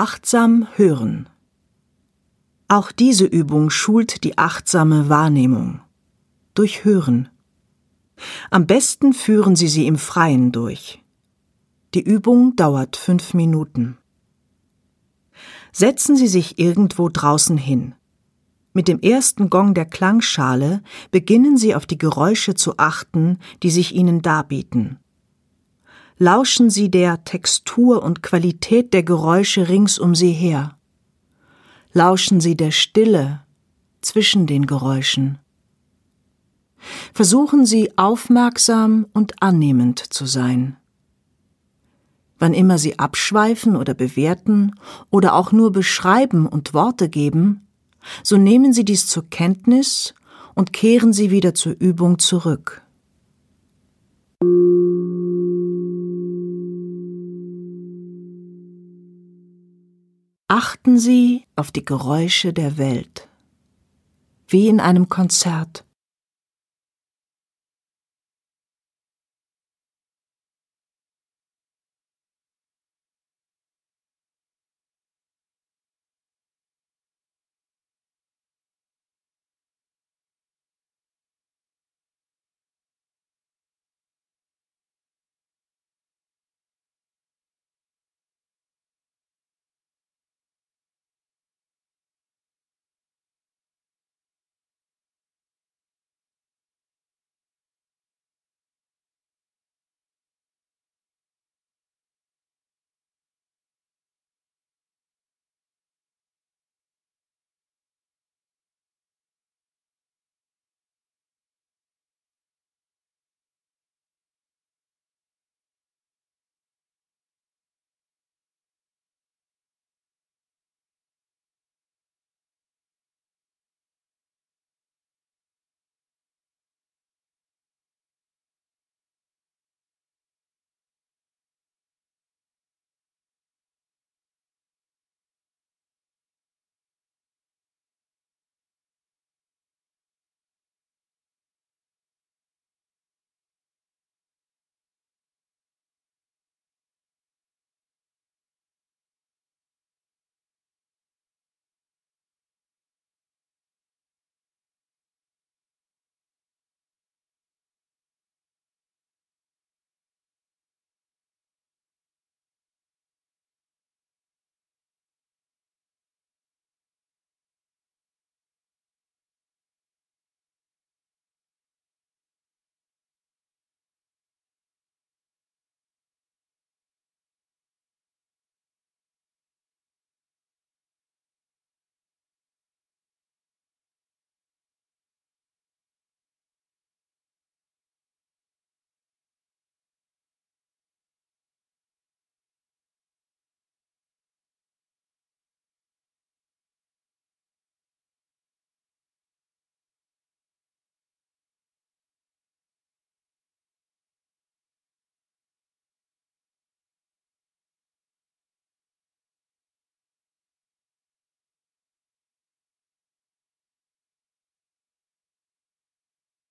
Achtsam hören. Auch diese Übung schult die achtsame Wahrnehmung. Durch Hören. Am besten führen Sie sie im Freien durch. Die Übung dauert fünf Minuten. Setzen Sie sich irgendwo draußen hin. Mit dem ersten Gong der Klangschale beginnen Sie auf die Geräusche zu achten, die sich Ihnen darbieten. Lauschen Sie der Textur und Qualität der Geräusche rings um Sie her. Lauschen Sie der Stille zwischen den Geräuschen. Versuchen Sie aufmerksam und annehmend zu sein. Wann immer Sie abschweifen oder bewerten oder auch nur beschreiben und Worte geben, so nehmen Sie dies zur Kenntnis und kehren Sie wieder zur Übung zurück. Achten Sie auf die Geräusche der Welt, wie in einem Konzert.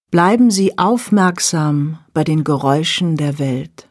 Bleiben Sie aufmerksam bei den Geräuschen der Welt.